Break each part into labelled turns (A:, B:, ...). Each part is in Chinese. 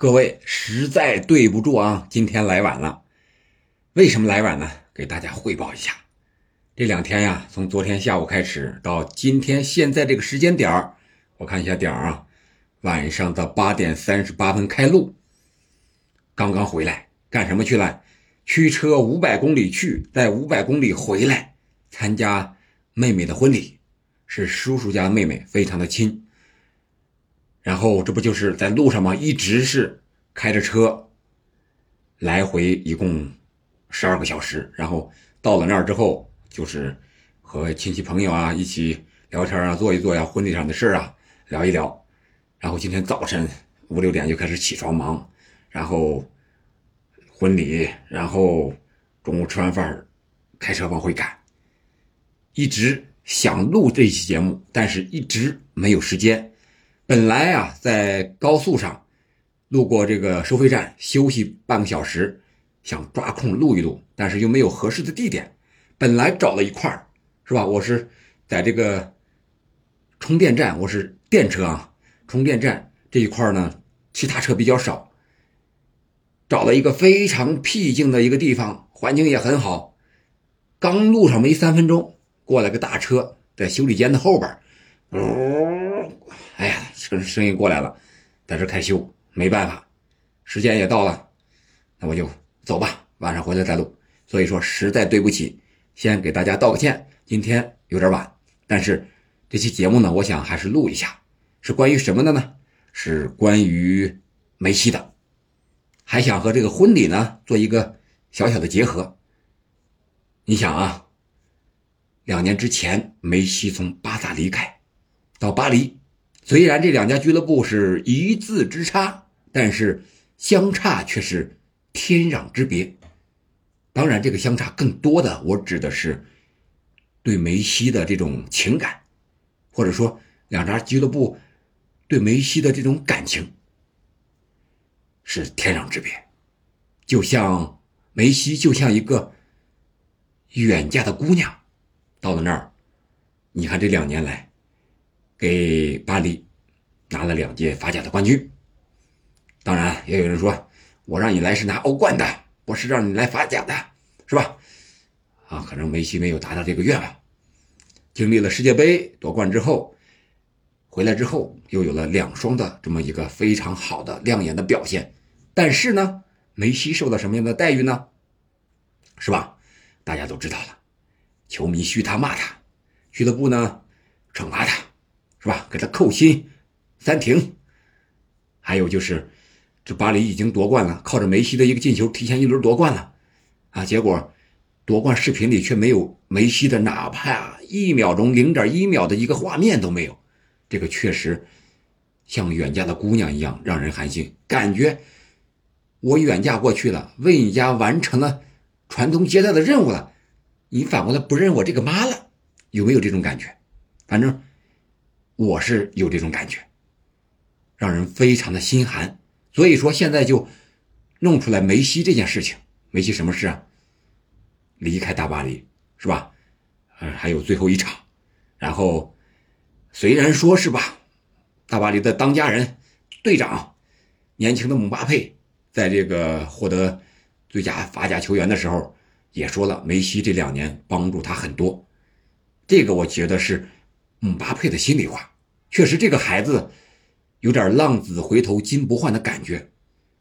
A: 各位实在对不住啊，今天来晚了。为什么来晚呢？给大家汇报一下，这两天呀，从昨天下午开始到今天现在这个时间点儿，我看一下点儿啊，晚上的八点三十八分开录。刚刚回来干什么去了？驱车五百公里去，再五百公里回来，参加妹妹的婚礼，是叔叔家妹妹，非常的亲。然后这不就是在路上吗？一直是开着车，来回一共十二个小时。然后到了那儿之后，就是和亲戚朋友啊一起聊天啊，坐一坐呀，婚礼上的事啊聊一聊。然后今天早晨五六点就开始起床忙，然后婚礼，然后中午吃完饭开车往回赶。一直想录这期节目，但是一直没有时间。本来啊，在高速上路过这个收费站休息半个小时，想抓空录一录，但是又没有合适的地点。本来找了一块儿，是吧？我是在这个充电站，我是电车啊，充电站这一块呢，其他车比较少，找了一个非常僻静的一个地方，环境也很好。刚路上没三分钟，过来个大车，在修理间的后边，哎呀！声声音过来了，在这开修，没办法，时间也到了，那我就走吧，晚上回来再录。所以说实在对不起，先给大家道个歉，今天有点晚，但是这期节目呢，我想还是录一下，是关于什么的呢？是关于梅西的，还想和这个婚礼呢做一个小小的结合。你想啊，两年之前梅西从巴萨离开，到巴黎。虽然这两家俱乐部是一字之差，但是相差却是天壤之别。当然，这个相差更多的，我指的是对梅西的这种情感，或者说两家俱乐部对梅西的这种感情是天壤之别。就像梅西，就像一个远嫁的姑娘，到了那儿，你看这两年来。给巴黎拿了两届法甲的冠军。当然，也有人说，我让你来是拿欧冠的，不是让你来法甲的，是吧？啊，可能梅西没有达到这个愿望。经历了世界杯夺冠之后，回来之后又有了两双的这么一个非常好的亮眼的表现。但是呢，梅西受到什么样的待遇呢？是吧？大家都知道了，球迷嘘他骂他，俱乐部呢惩罚他。是吧？给他扣薪、暂停，还有就是，这巴黎已经夺冠了，靠着梅西的一个进球，提前一轮夺冠了，啊！结果夺冠视频里却没有梅西的哪怕一秒钟、零点一秒的一个画面都没有，这个确实像远嫁的姑娘一样让人寒心，感觉我远嫁过去了，为你家完成了传宗接代的任务了，你反过来不认我这个妈了，有没有这种感觉？反正。我是有这种感觉，让人非常的心寒。所以说现在就弄出来梅西这件事情。梅西什么事啊？离开大巴黎是吧？嗯，还有最后一场。然后虽然说是吧，大巴黎的当家人、队长，年轻的姆巴佩，在这个获得最佳法甲球员的时候，也说了梅西这两年帮助他很多。这个我觉得是姆巴佩的心里话。确实，这个孩子有点浪子回头金不换的感觉。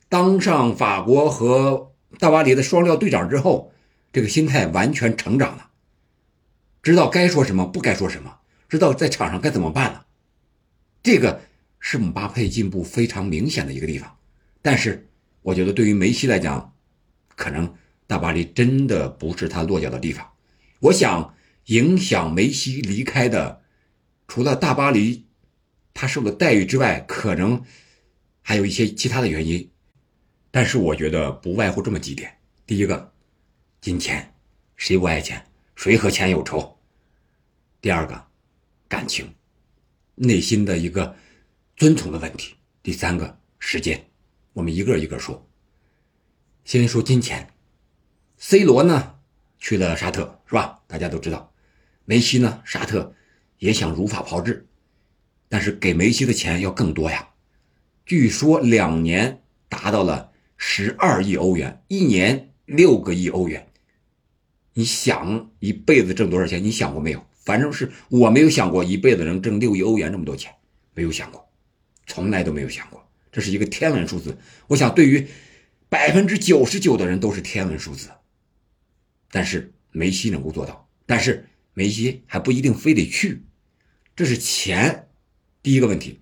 A: 当上法国和大巴黎的双料队长之后，这个心态完全成长了，知道该说什么，不该说什么，知道在场上该怎么办了。这个是姆巴佩进步非常明显的一个地方。但是，我觉得对于梅西来讲，可能大巴黎真的不是他落脚的地方。我想，影响梅西离开的，除了大巴黎。他受的待遇之外，可能还有一些其他的原因，但是我觉得不外乎这么几点：第一个，金钱，谁不爱钱？谁和钱有仇？第二个，感情，内心的一个尊崇的问题；第三个，时间。我们一个一个说。先说金钱，C 罗呢去了沙特，是吧？大家都知道，梅西呢，沙特也想如法炮制。但是给梅西的钱要更多呀，据说两年达到了十二亿欧元，一年六个亿欧元。你想一辈子挣多少钱？你想过没有？反正是我没有想过一辈子能挣六亿欧元这么多钱，没有想过，从来都没有想过。这是一个天文数字。我想对于百分之九十九的人都是天文数字，但是梅西能够做到，但是梅西还不一定非得去。这是钱，第一个问题。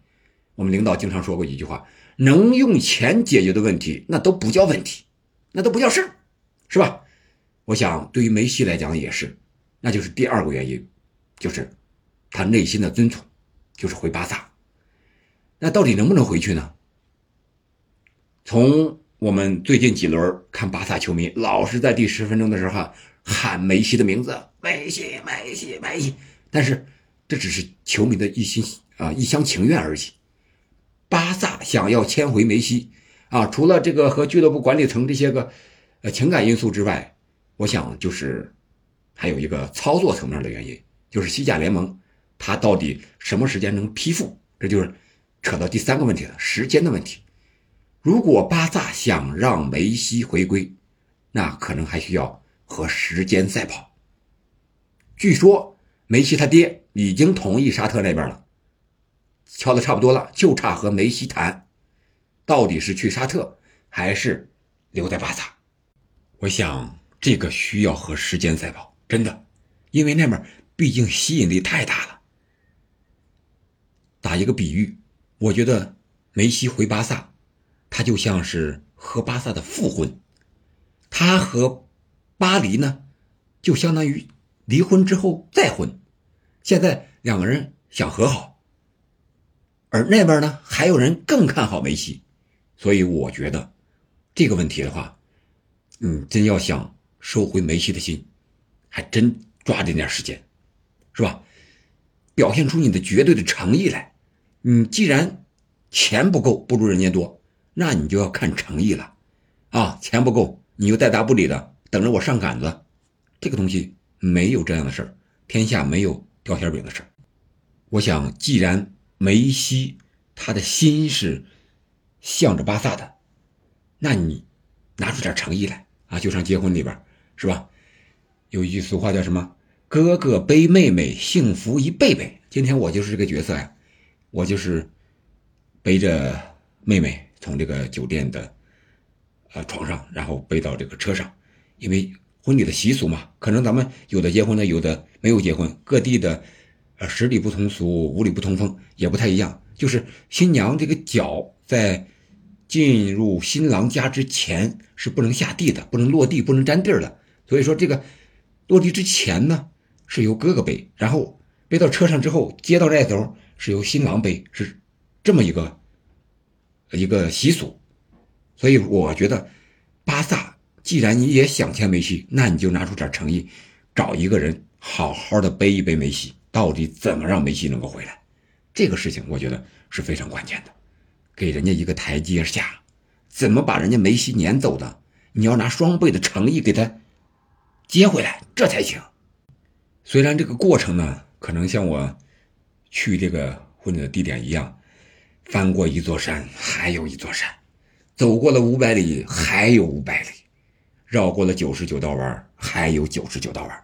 A: 我们领导经常说过一句话：能用钱解决的问题，那都不叫问题，那都不叫事儿，是吧？我想对于梅西来讲也是，那就是第二个原因，就是他内心的尊崇，就是回巴萨。那到底能不能回去呢？从我们最近几轮看巴萨球迷老是在第十分钟的时候喊梅西的名字，梅西，梅西，梅西，但是这只是球迷的一心啊一厢情愿而已。巴萨想要签回梅西啊，除了这个和俱乐部管理层这些个呃情感因素之外。我想，就是还有一个操作层面的原因，就是西甲联盟它到底什么时间能批复？这就是扯到第三个问题了，时间的问题。如果巴萨想让梅西回归，那可能还需要和时间赛跑。据说梅西他爹已经同意沙特那边了，敲的差不多了，就差和梅西谈，到底是去沙特还是留在巴萨？我想。这个需要和时间赛跑，真的，因为那边毕竟吸引力太大了。打一个比喻，我觉得梅西回巴萨，他就像是和巴萨的复婚，他和巴黎呢，就相当于离婚之后再婚。现在两个人想和好，而那边呢，还有人更看好梅西，所以我觉得这个问题的话，嗯，真要想。收回梅西的心，还真抓紧点时间，是吧？表现出你的绝对的诚意来。你既然钱不够，不如人家多，那你就要看诚意了啊！钱不够，你又带答不理的，等着我上杆子，这个东西没有这样的事儿，天下没有掉馅饼的事儿。我想，既然梅西他的心是向着巴萨的，那你拿出点诚意来啊！就像结婚里边。是吧？有一句俗话叫什么？“哥哥背妹妹，幸福一辈辈。”今天我就是这个角色呀，我就是背着妹妹从这个酒店的呃床上，然后背到这个车上。因为婚礼的习俗嘛，可能咱们有的结婚了，有的没有结婚，各地的呃十里不同俗，五里不同风，也不太一样。就是新娘这个脚在进入新郎家之前是不能下地的，不能落地，不能沾地儿的。所以说，这个落地之前呢，是由哥哥背，然后背到车上之后，接到这头是由新郎背，是这么一个一个习俗。所以我觉得，巴萨既然你也想签梅西，那你就拿出点诚意，找一个人好好的背一背梅西，到底怎么让梅西能够回来？这个事情我觉得是非常关键的，给人家一个台阶下，怎么把人家梅西撵走的？你要拿双倍的诚意给他。接回来，这才行。虽然这个过程呢，可能像我去这个婚礼的地点一样，翻过一座山，还有一座山，走过了五百里，还有五百里，绕过了九十九道弯，还有九十九道弯。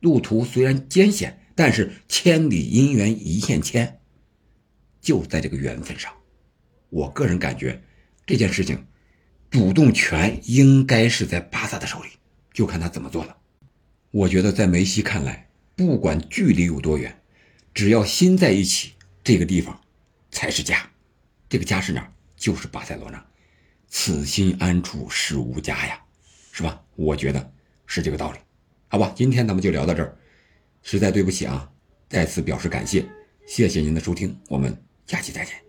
A: 路途虽然艰险，但是千里姻缘一线牵，就在这个缘分上。我个人感觉，这件事情主动权应该是在巴萨的手里。就看他怎么做了。我觉得在梅西看来，不管距离有多远，只要心在一起，这个地方才是家。这个家是哪儿？就是巴塞罗那。此心安处是吾家呀，是吧？我觉得是这个道理。好吧，今天咱们就聊到这儿。实在对不起啊，再次表示感谢，谢谢您的收听，我们下期再见。